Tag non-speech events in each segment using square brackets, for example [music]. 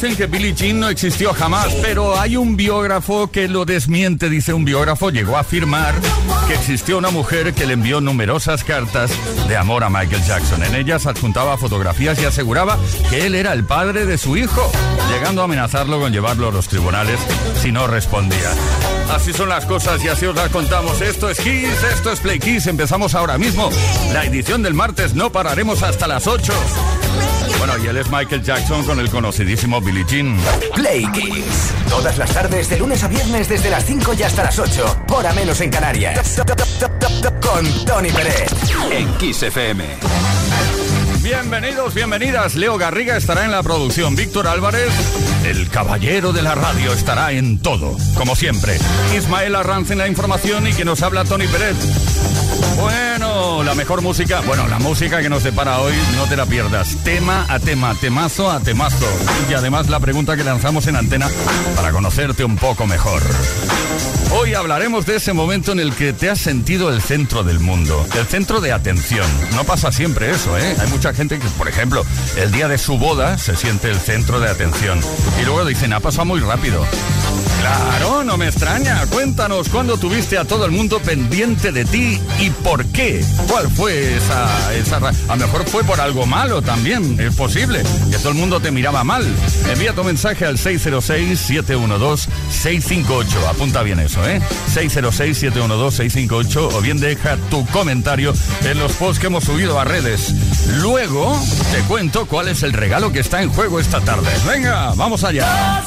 Dicen que Billie Jean no existió jamás, pero hay un biógrafo que lo desmiente, dice un biógrafo, llegó a afirmar que existió una mujer que le envió numerosas cartas de amor a Michael Jackson. En ellas adjuntaba fotografías y aseguraba que él era el padre de su hijo, llegando a amenazarlo con llevarlo a los tribunales si no respondía. Así son las cosas y así os las contamos. Esto es Kiss, esto es Play Kiss. Empezamos ahora mismo. La edición del martes no pararemos hasta las 8. Bueno, y él es Michael Jackson con el conocidísimo Billie Jean. Play Kiss. Todas las tardes, de lunes a viernes, desde las 5 y hasta las 8. Hora menos en Canarias. Con Tony Pérez. En Kiss FM. Bienvenidos, bienvenidas. Leo Garriga estará en la producción. Víctor Álvarez, el caballero de la radio, estará en todo, como siempre. Ismael Arranz en la información y que nos habla Tony Pérez. Bueno, la mejor música, bueno, la música que nos depara hoy, no te la pierdas. Tema a tema, temazo a temazo. Y además la pregunta que lanzamos en antena para conocerte un poco mejor. Hoy hablaremos de ese momento en el que te has sentido el centro del mundo, el centro de atención. No pasa siempre eso, ¿eh? Hay mucha gente que, por ejemplo, el día de su boda se siente el centro de atención. Y luego dicen, ha pasado muy rápido. Claro, no me extraña. Cuéntanos cuándo tuviste a todo el mundo pendiente de ti y por qué. ¿Cuál fue esa, esa A lo mejor fue por algo malo también, es posible, que todo el mundo te miraba mal. Envía tu mensaje al 606-712-658. Apunta bien eso, ¿eh? 606-712-658 o bien deja tu comentario en los posts que hemos subido a redes. Luego te cuento cuál es el regalo que está en juego esta tarde. Venga, vamos allá.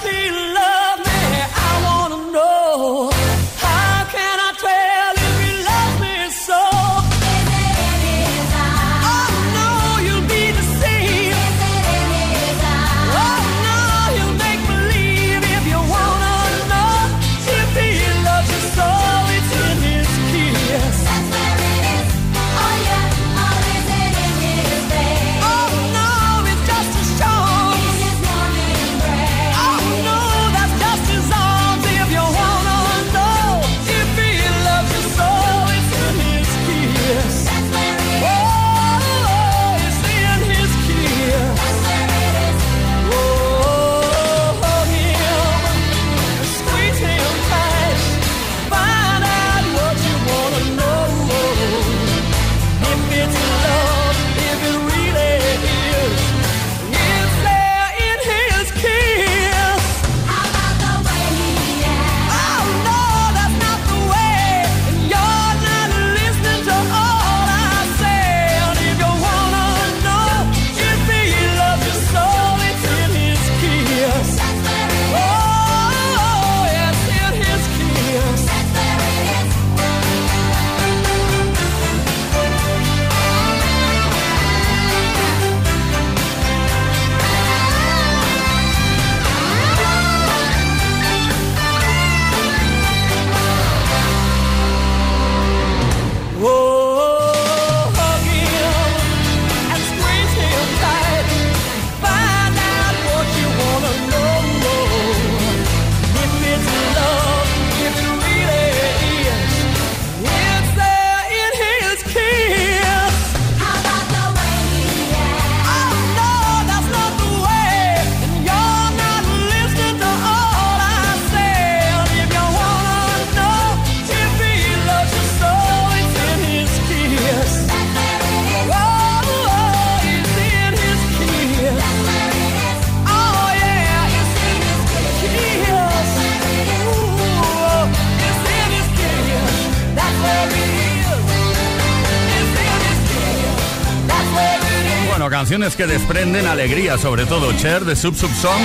Que desprenden alegría, sobre todo Cher de Sub Sub Song,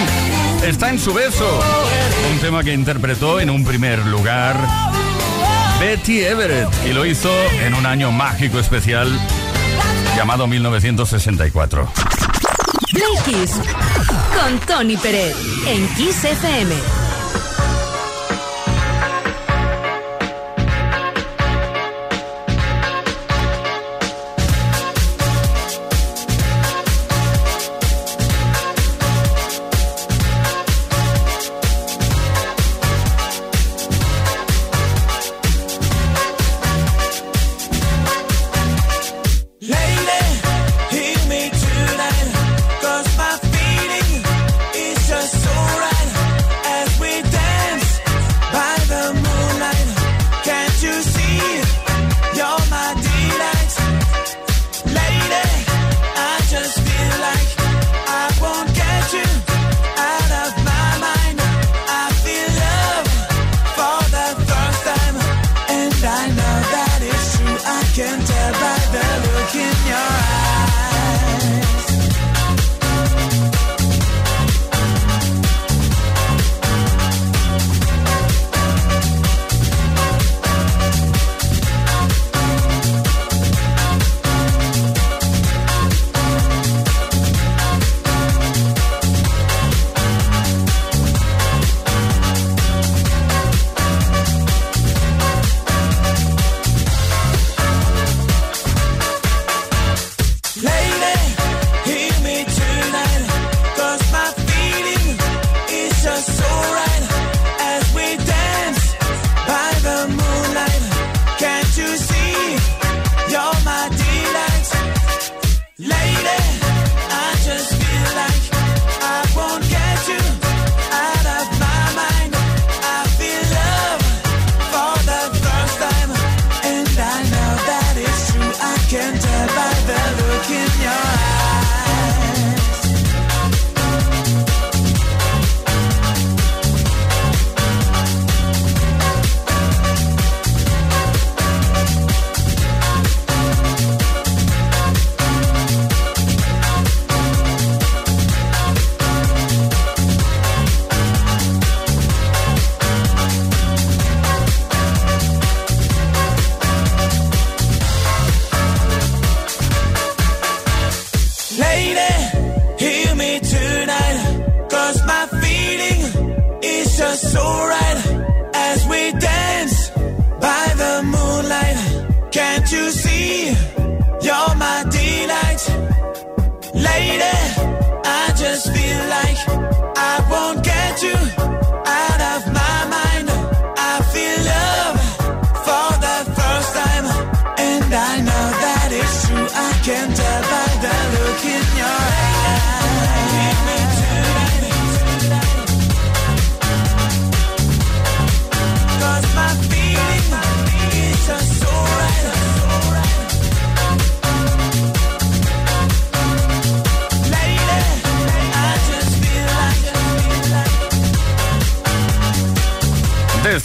está en su beso. Un tema que interpretó en un primer lugar Betty Everett y lo hizo en un año mágico especial llamado 1964. Play con Tony Pérez en Kiss FM.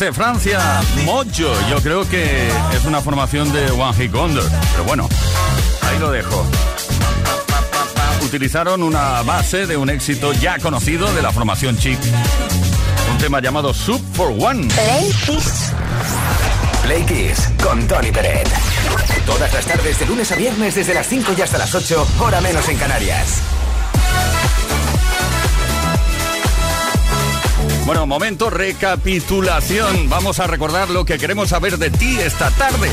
Desde Francia, Mojo. Yo creo que es una formación de One Hit Wonder. Pero bueno, ahí lo dejo. Utilizaron una base de un éxito ya conocido de la formación Chic. Un tema llamado Soup for One. Play Kiss. Play Kiss con Tony Peret. Todas las tardes de lunes a viernes desde las 5 y hasta las 8, hora menos en Canarias. Bueno, momento recapitulación. Vamos a recordar lo que queremos saber de ti esta tarde.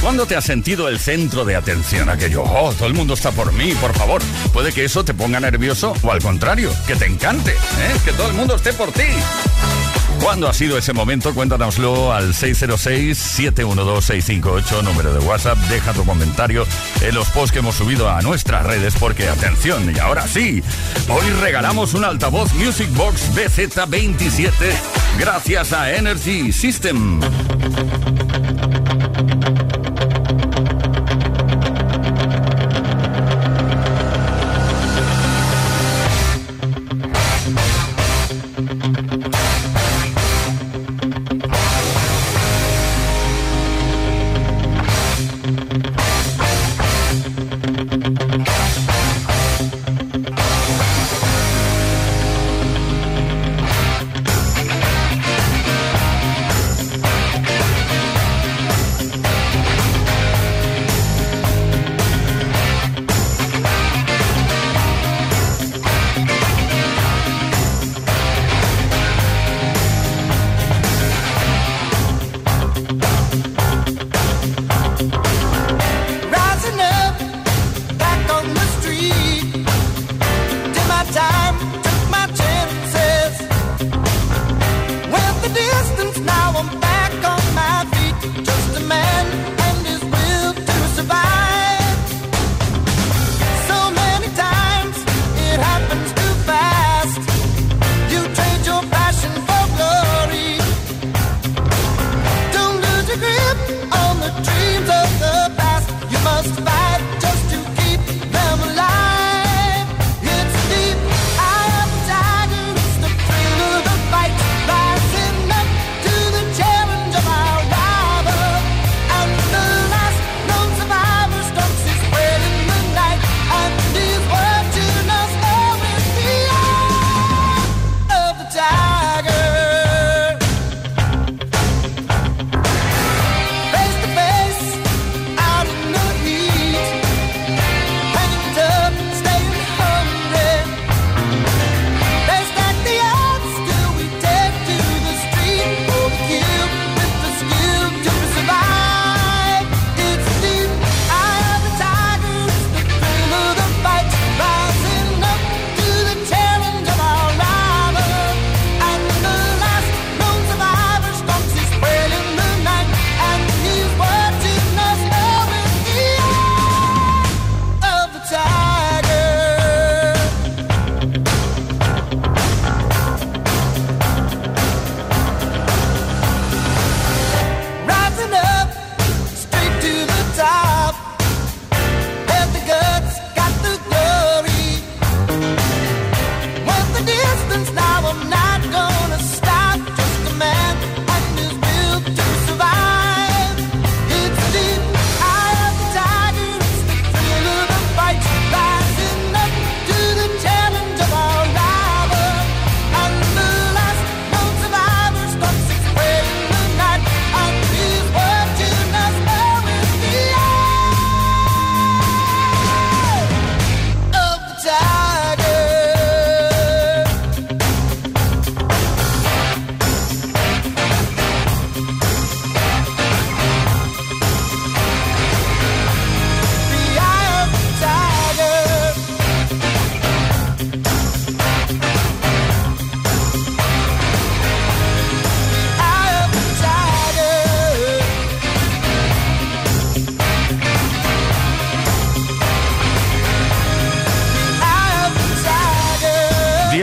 ¿Cuándo te has sentido el centro de atención? Aquello, oh, todo el mundo está por mí, por favor. Puede que eso te ponga nervioso o al contrario, que te encante, ¿eh? que todo el mundo esté por ti. ¿Cuándo ha sido ese momento? Cuéntanoslo al 606-712-658, número de WhatsApp. Deja tu comentario en los posts que hemos subido a nuestras redes, porque atención, y ahora sí, hoy regalamos un altavoz Music Box BZ27 gracias a Energy System.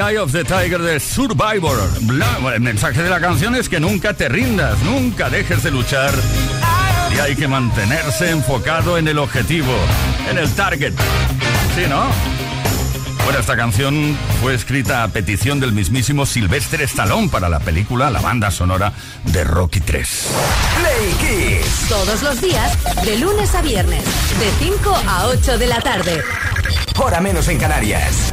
Eye of the Tiger de Survivor. el mensaje de la canción es que nunca te rindas, nunca dejes de luchar. Y hay que mantenerse enfocado en el objetivo, en el target. ¿Sí, no? Bueno, esta canción fue escrita a petición del mismísimo Sylvester Stallone para la película La banda sonora de Rocky 3. Play Kiss. Todos los días, de lunes a viernes, de 5 a 8 de la tarde. Hora menos en Canarias.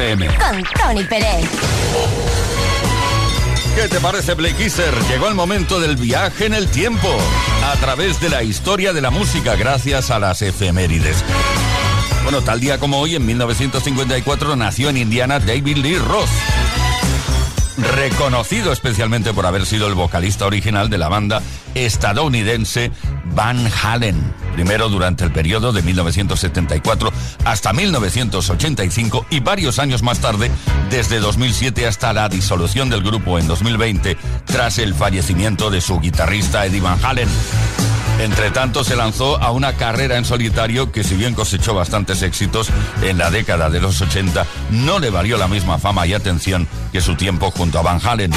Con Tony Pérez. ¿Qué te parece, Blake Llegó el momento del viaje en el tiempo. A través de la historia de la música gracias a las efemérides. Bueno, tal día como hoy, en 1954, nació en Indiana David Lee Ross reconocido especialmente por haber sido el vocalista original de la banda estadounidense Van Halen, primero durante el periodo de 1974 hasta 1985 y varios años más tarde, desde 2007 hasta la disolución del grupo en 2020, tras el fallecimiento de su guitarrista Eddie Van Halen. Entre tanto, se lanzó a una carrera en solitario que si bien cosechó bastantes éxitos en la década de los 80, no le valió la misma fama y atención que su tiempo junto a Van Halen.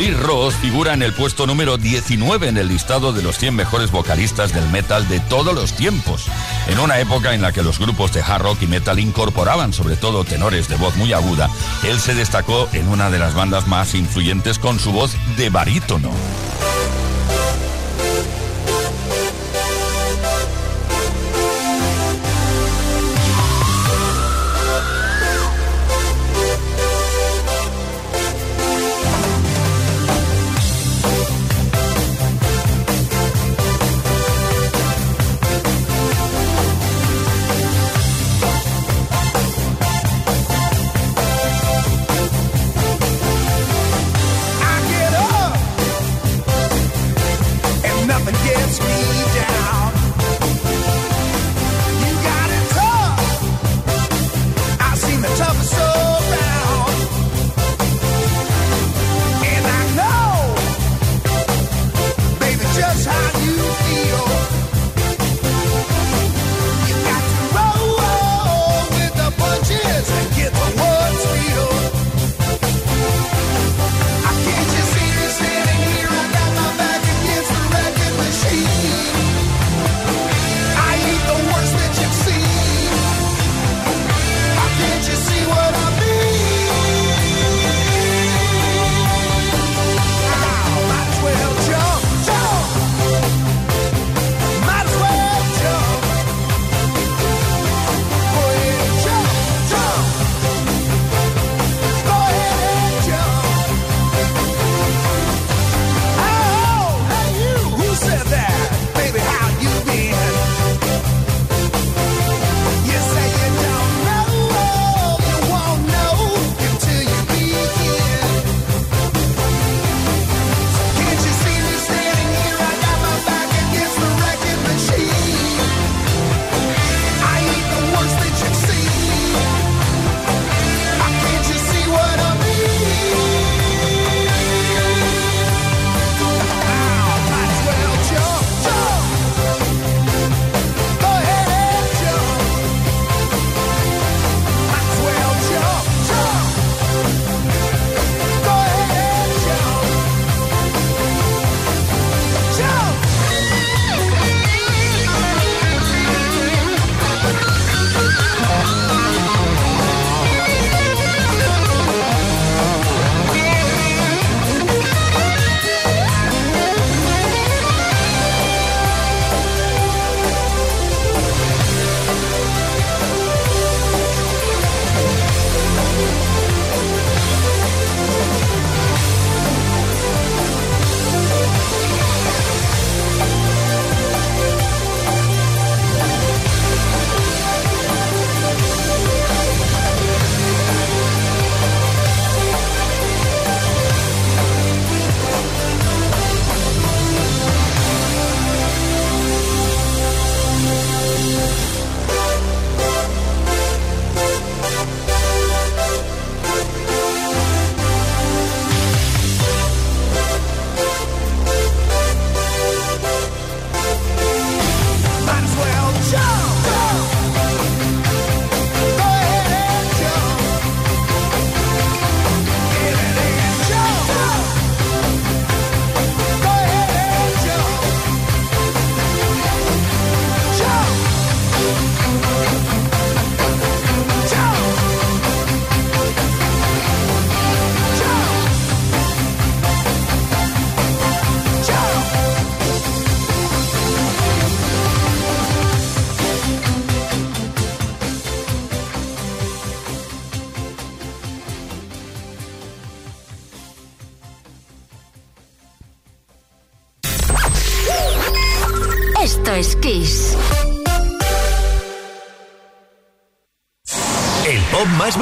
Lee Ross figura en el puesto número 19 en el listado de los 100 mejores vocalistas del metal de todos los tiempos. En una época en la que los grupos de hard rock y metal incorporaban sobre todo tenores de voz muy aguda, él se destacó en una de las bandas más influyentes con su voz de barítono.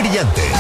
brillante.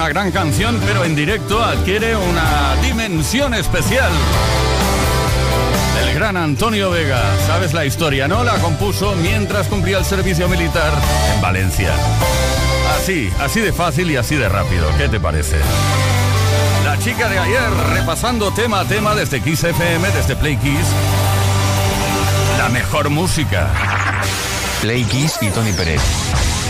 una gran canción, pero en directo adquiere una dimensión especial. El gran Antonio Vega, sabes la historia, ¿no? La compuso mientras cumplía el servicio militar en Valencia. Así, así de fácil y así de rápido, ¿qué te parece? La chica de ayer, repasando tema a tema desde Kiss FM, desde Playkids La mejor música. Playkids y Tony Pérez.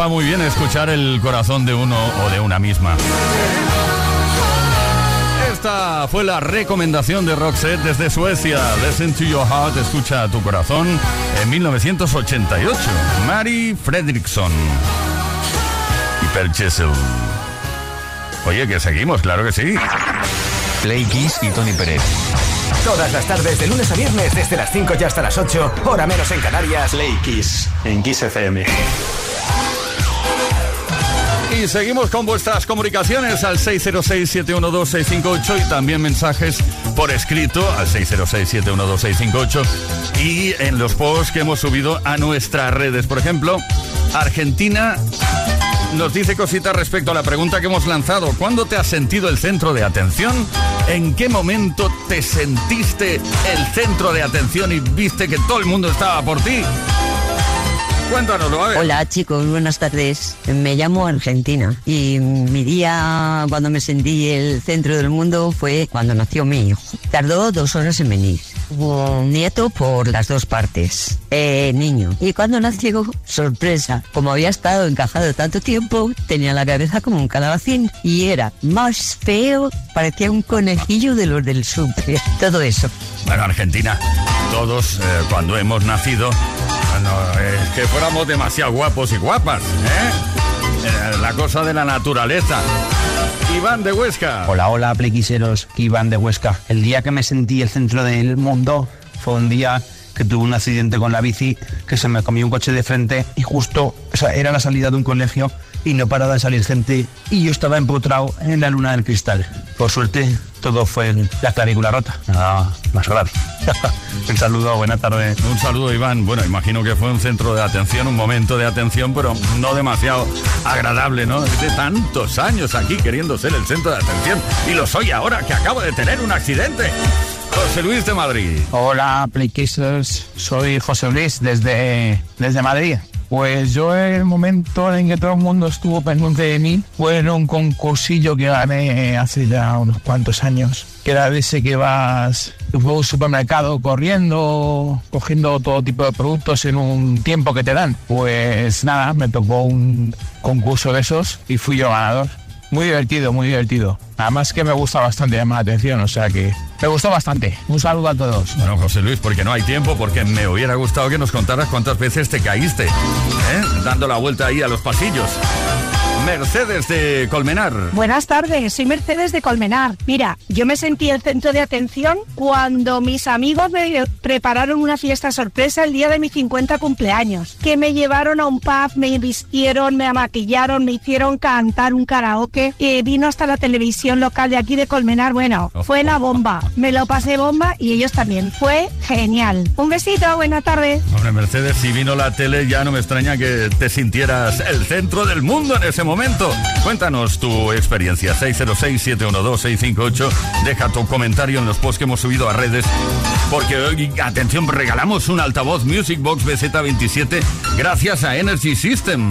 Va muy bien escuchar el corazón de uno o de una misma. Esta fue la recomendación de Roxette desde Suecia. Listen to your heart, escucha a tu corazón, en 1988. Mary Fredrickson y Per Oye, que seguimos, claro que sí. Play Kiss y Tony Pérez. Todas las tardes, de lunes a viernes, desde las 5 y hasta las 8, hora menos en Canarias. Play Kiss en Kiss FM. Y seguimos con vuestras comunicaciones al 606-712-658 y también mensajes por escrito al 606-712-658 y en los posts que hemos subido a nuestras redes. Por ejemplo, Argentina nos dice cositas respecto a la pregunta que hemos lanzado. ¿Cuándo te has sentido el centro de atención? ¿En qué momento te sentiste el centro de atención y viste que todo el mundo estaba por ti? Cuéntanoslo, a ver. Hola chicos, buenas tardes. Me llamo Argentina y mi día cuando me sentí el centro del mundo fue cuando nació mi hijo. Tardó dos horas en venir. Hubo un nieto por las dos partes, eh, niño. Y cuando nació, sorpresa, como había estado encajado tanto tiempo, tenía la cabeza como un calabacín y era más feo, parecía un conejillo de los del súper. Todo eso. Bueno, Argentina, todos eh, cuando hemos nacido no, es que fuéramos demasiado guapos y guapas, ¿eh? ¿eh? La cosa de la naturaleza. Iván de Huesca. Hola, hola, plequiseros. Iván de Huesca. El día que me sentí el centro del mundo fue un día que tuve un accidente con la bici, que se me comió un coche de frente y justo, era la salida de un colegio y no paraba de salir gente y yo estaba empotrado en la luna del cristal. Por suerte, todo fue la clavícula rota, nada más grave. [laughs] un saludo, buena tarde. Un saludo, Iván. Bueno, imagino que fue un centro de atención, un momento de atención, pero no demasiado agradable, ¿no? De tantos años aquí queriendo ser el centro de atención y lo soy ahora que acabo de tener un accidente. José Luis de Madrid. Hola, Playkissers. Soy José Luis desde, desde Madrid. Pues yo el momento en que todo el mundo estuvo pendiente de mí fue en un concursillo que gané hace ya unos cuantos años, que era ese que vas a un supermercado corriendo, cogiendo todo tipo de productos en un tiempo que te dan. Pues nada, me tocó un concurso de esos y fui yo ganador. Muy divertido, muy divertido. Además que me gusta bastante llamar la atención, o sea que me gustó bastante. Un saludo a todos. Bueno, José Luis, porque no hay tiempo, porque me hubiera gustado que nos contaras cuántas veces te caíste, ¿eh? dando la vuelta ahí a los pasillos. Mercedes de Colmenar. Buenas tardes, soy Mercedes de Colmenar. Mira, yo me sentí el centro de atención cuando mis amigos me prepararon una fiesta sorpresa el día de mi 50 cumpleaños, que me llevaron a un pub, me vistieron, me maquillaron, me hicieron cantar un karaoke, y vino hasta la televisión local de aquí de Colmenar. Bueno, fue la bomba, me lo pasé bomba y ellos también. Fue genial. Un besito, buena tarde. Hombre, Mercedes, si vino la tele ya no me extraña que te sintieras el centro del mundo en ese momento. Cuéntanos tu experiencia. 606-712-658. Deja tu comentario en los posts que hemos subido a redes. Porque hoy, atención, regalamos un altavoz Music Box BZ27 gracias a Energy System.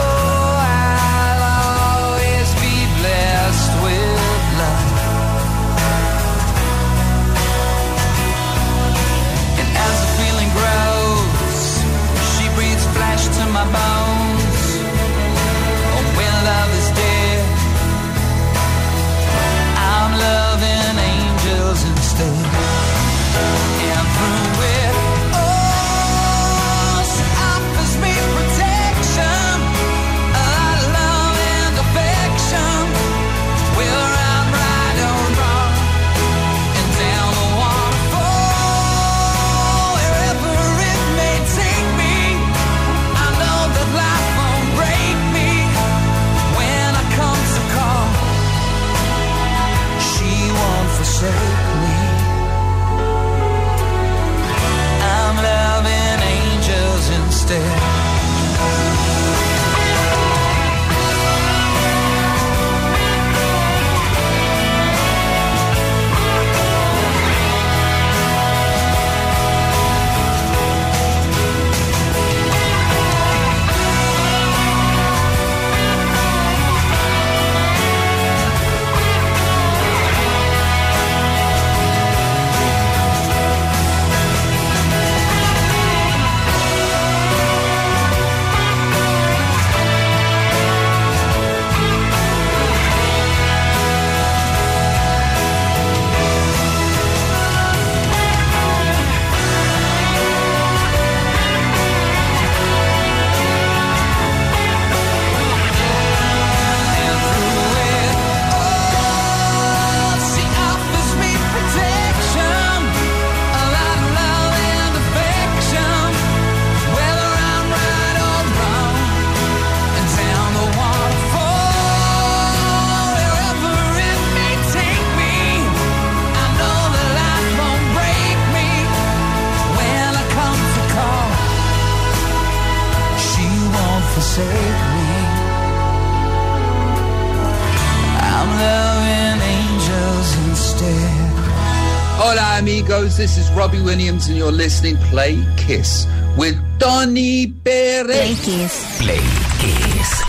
This is Robbie Williams and you're listening Play Kiss with Tony Pérez. Play Kiss. Play Kiss.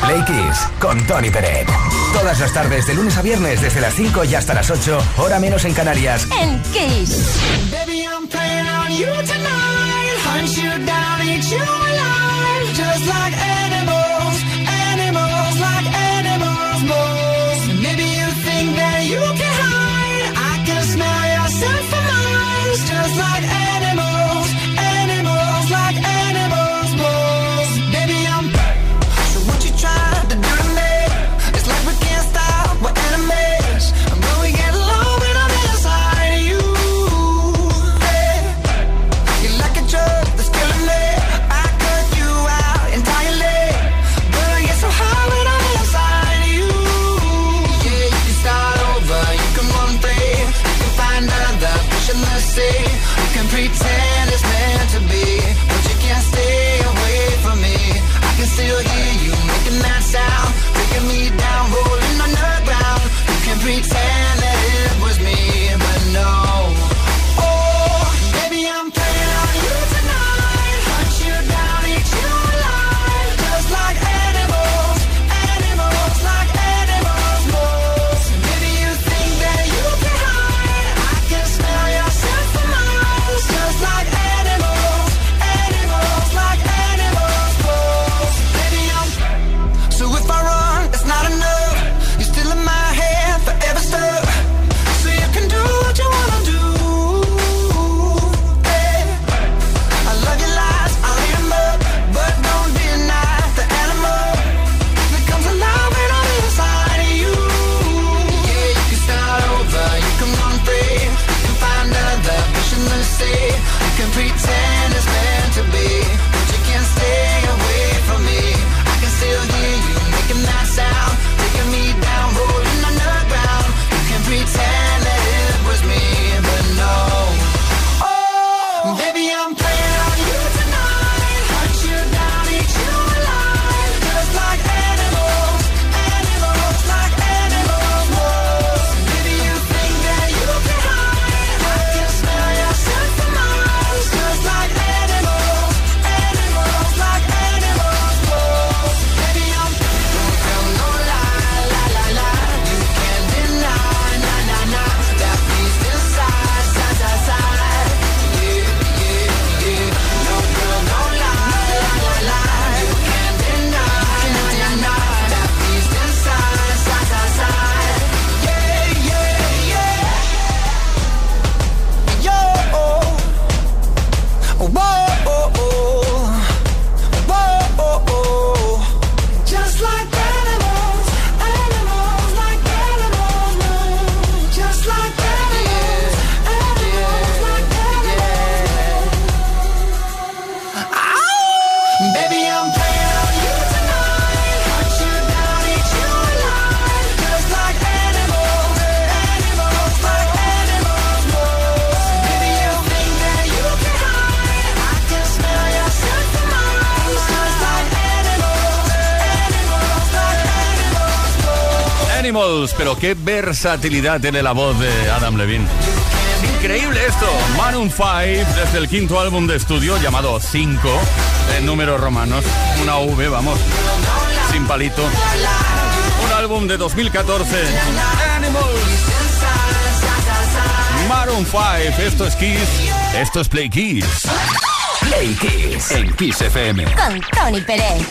Play Kiss con Tony Pérez. Todas las tardes, de lunes a viernes, desde las 5 y hasta las 8, hora menos en Canarias. En Kiss. Baby, I'm playing on you tonight. Hunt you down, eat you alive. Pero qué versatilidad tiene la voz de Adam Levine. Increíble esto. Maroon 5, desde el quinto álbum de estudio llamado 5, en números romanos, una V, vamos, sin palito. Un álbum de 2014. Animals. Maroon 5, esto es Kiss, esto es Play Kiss. Play Kiss en Kiss FM. Con Tony Pérez.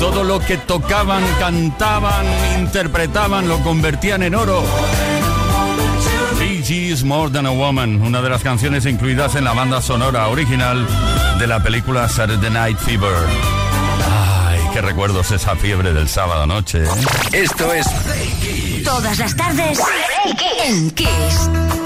todo lo que tocaban, cantaban, interpretaban, lo convertían en oro. Bee Gees More Than a Woman, una de las canciones incluidas en la banda sonora original de la película Saturday Night Fever. Ay, qué recuerdos esa fiebre del sábado noche. ¿eh? Esto es Todas las tardes en Kiss.